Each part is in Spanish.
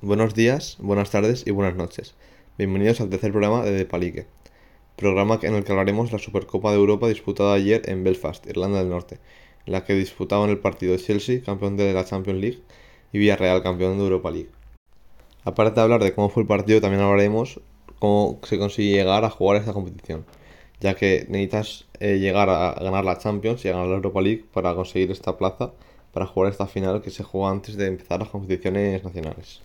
Buenos días, buenas tardes y buenas noches. Bienvenidos al tercer programa de The Palique, programa en el que hablaremos de la Supercopa de Europa disputada ayer en Belfast, Irlanda del Norte, en la que disputaban el partido Chelsea, campeón de la Champions League, y Villarreal, campeón de Europa League. Aparte de hablar de cómo fue el partido, también hablaremos cómo se consigue llegar a jugar esta competición, ya que necesitas eh, llegar a ganar la Champions y a ganar la Europa League para conseguir esta plaza para jugar esta final que se juega antes de empezar las competiciones nacionales.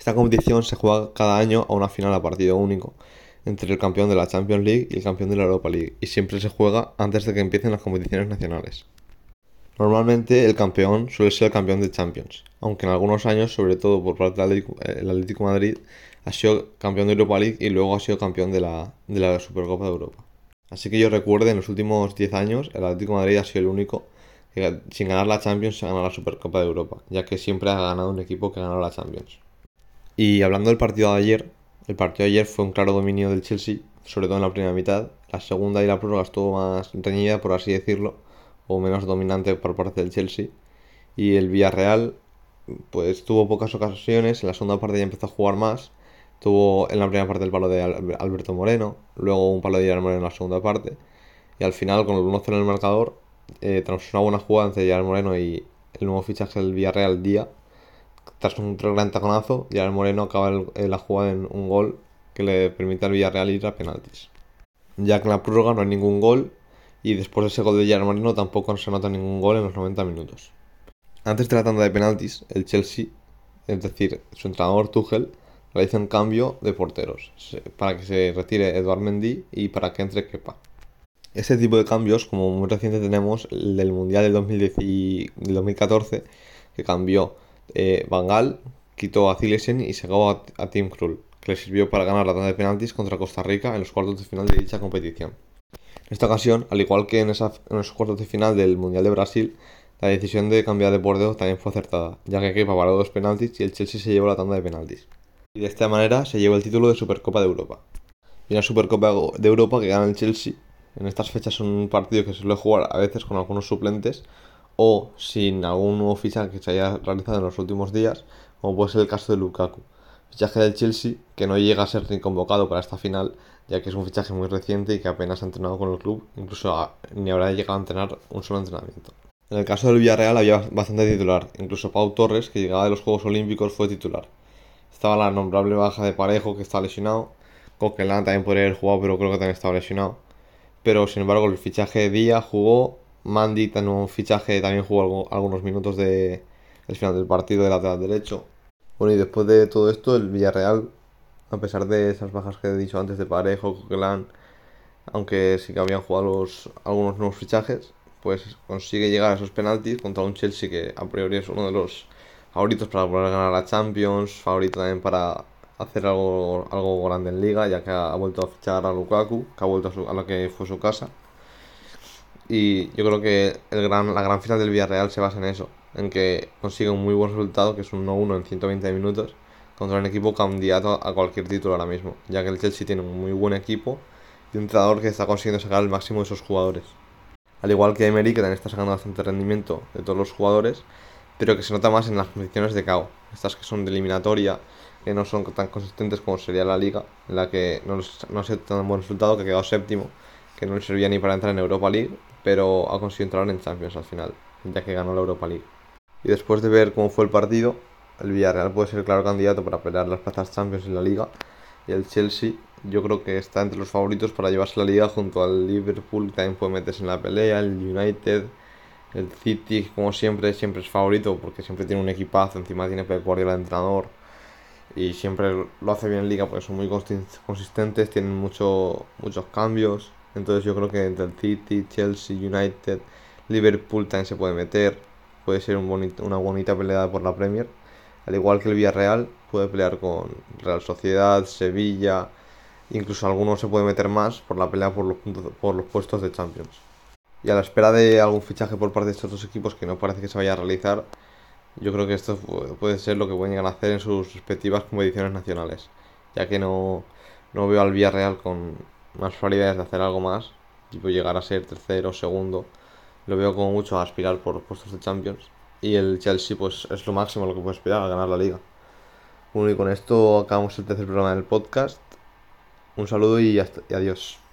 Esta competición se juega cada año a una final a partido único entre el campeón de la Champions League y el campeón de la Europa League y siempre se juega antes de que empiecen las competiciones nacionales. Normalmente el campeón suele ser el campeón de Champions, aunque en algunos años, sobre todo por parte del Atlético, Madrid, ha sido campeón de Europa League y luego ha sido campeón de la, Supercopa de Europa. Así que yo recuerdo en los últimos 10 años el Atlético Madrid ha sido el único que sin ganar la Champions ha ganado la Supercopa de Europa, ya que siempre ha ganado un equipo que ha ganado la Champions. Y hablando del partido de ayer, el partido de ayer fue un claro dominio del Chelsea, sobre todo en la primera mitad. La segunda y la prórroga estuvo más reñida, por así decirlo, o menos dominante por parte del Chelsea. Y el Villarreal, pues tuvo pocas ocasiones, en la segunda parte ya empezó a jugar más. Tuvo en la primera parte el palo de Alberto Moreno, luego un palo de Gerard Moreno en la segunda parte. Y al final, con el 1-0 en el marcador, eh, tras una buena jugada entre Gerard Moreno y el nuevo fichaje del Villarreal Día, tras un gran taconazo, Gerard Moreno acaba la jugada en un gol que le permite al Villarreal ir a penaltis. Ya que en la prórroga no hay ningún gol y después de ese gol de Gerard Moreno tampoco se nota ningún gol en los 90 minutos. Antes de la tanda de penaltis, el Chelsea, es decir, su entrenador Tuchel, realiza un cambio de porteros para que se retire Eduard Mendy y para que entre Kepa. Este tipo de cambios, como muy reciente tenemos el del Mundial del, 2010 y del 2014, que cambió eh, quitó a Zilesen y sacó a, a Tim Krul, que le sirvió para ganar la tanda de penaltis contra Costa Rica en los cuartos de final de dicha competición. En esta ocasión, al igual que en, esa, los cuartos de final del Mundial de Brasil, la decisión de cambiar de portero también fue acertada, ya que Kepa paró dos penaltis y el Chelsea se llevó la tanda de penaltis. Y de esta manera se llevó el título de Supercopa de Europa. Y una Supercopa de Europa que gana el Chelsea. En estas fechas es un partido que suele jugar a veces con algunos suplentes o sin algún nuevo fichaje que se haya realizado en los últimos días, como puede ser el caso de Lukaku. Fichaje del Chelsea que no llega a ser ni convocado para esta final ya que es un fichaje muy reciente y que apenas ha entrenado con el club, incluso ni habrá llegado a entrenar un solo entrenamiento. En el caso del Villarreal había bastante titular, incluso Pau Torres, que llegaba de los Juegos Olímpicos, fue titular. Estaba la nombrable baja de Parejo, que está lesionado, Coquelin también podría haber jugado, pero creo que también estaba lesionado. Pero sin embargo, el fichaje de Díaz jugó, Mandy un fichaje, también jugó algunos minutos de el final del partido de lateral derecho. Bueno, y después de todo esto, el Villarreal a pesar de esas bajas que he dicho antes de Parejo, Coquelin, aunque sí que habían jugado algunos nuevos fichajes, pues consigue llegar a esos penaltis contra un Chelsea que a priori es uno de los favoritos para poder ganar la Champions, favorito también para hacer algo, algo grande en liga, ya que ha, vuelto a fichar a Lukaku, que ha vuelto a, a lo que fue su casa. Y yo creo que el gran, la gran final del Villarreal se basa en eso, en que consigue un muy buen resultado, que es un 1-1 en 120 minutos, contra un equipo candidato a cualquier título ahora mismo, ya que el Chelsea tiene un muy buen equipo y un entrenador que está consiguiendo sacar el máximo de esos jugadores. Al igual que Emery, que también está sacando bastante rendimiento de todos los jugadores, pero que se nota más en las competiciones de KO, estas que son de eliminatoria, que no son tan consistentes como sería la liga, en la que no, no ha sido tan buen resultado, que ha quedado séptimo, que no le servía ni para entrar en Europa League, pero ha conseguido entrar en Champions al final, ya que ganó la Europa League. Y después de ver cómo fue el partido, el Villarreal puede ser el claro candidato para pelear las plazas Champions en la liga. Y el Chelsea yo creo que está entre los favoritos para llevarse la liga junto al Liverpool, que también puede meterse en la pelea, el United, el City, como siempre, siempre es favorito porque siempre tiene un equipazo, encima tiene Pep Guardiola de entrenador y siempre lo hace bien en liga porque son muy consistentes, tienen mucho, muchos cambios. Entonces yo creo que entre el City, Chelsea, United, Liverpool también se puede meter. Puede ser una bonita pelea por la Premier al igual que el Villarreal, puede pelear con Real Sociedad, Sevilla, incluso algunos se puede meter más por la pelea por los, por los puestos de Champions. Y a la espera de algún fichaje por parte de estos dos equipos que no parece que se vaya a realizar, yo creo que esto puede ser lo que pueden llegar a hacer en sus respectivas competiciones nacionales, ya que no, no veo al Villarreal con más probabilidades de hacer algo más, tipo llegar a ser tercero, segundo, lo veo como mucho a aspirar por puestos de Champions y el Chelsea pues es lo máximo lo que puede esperar, ganar la liga. Bueno, y con esto acabamos el tercer programa del podcast. Un saludo y adiós.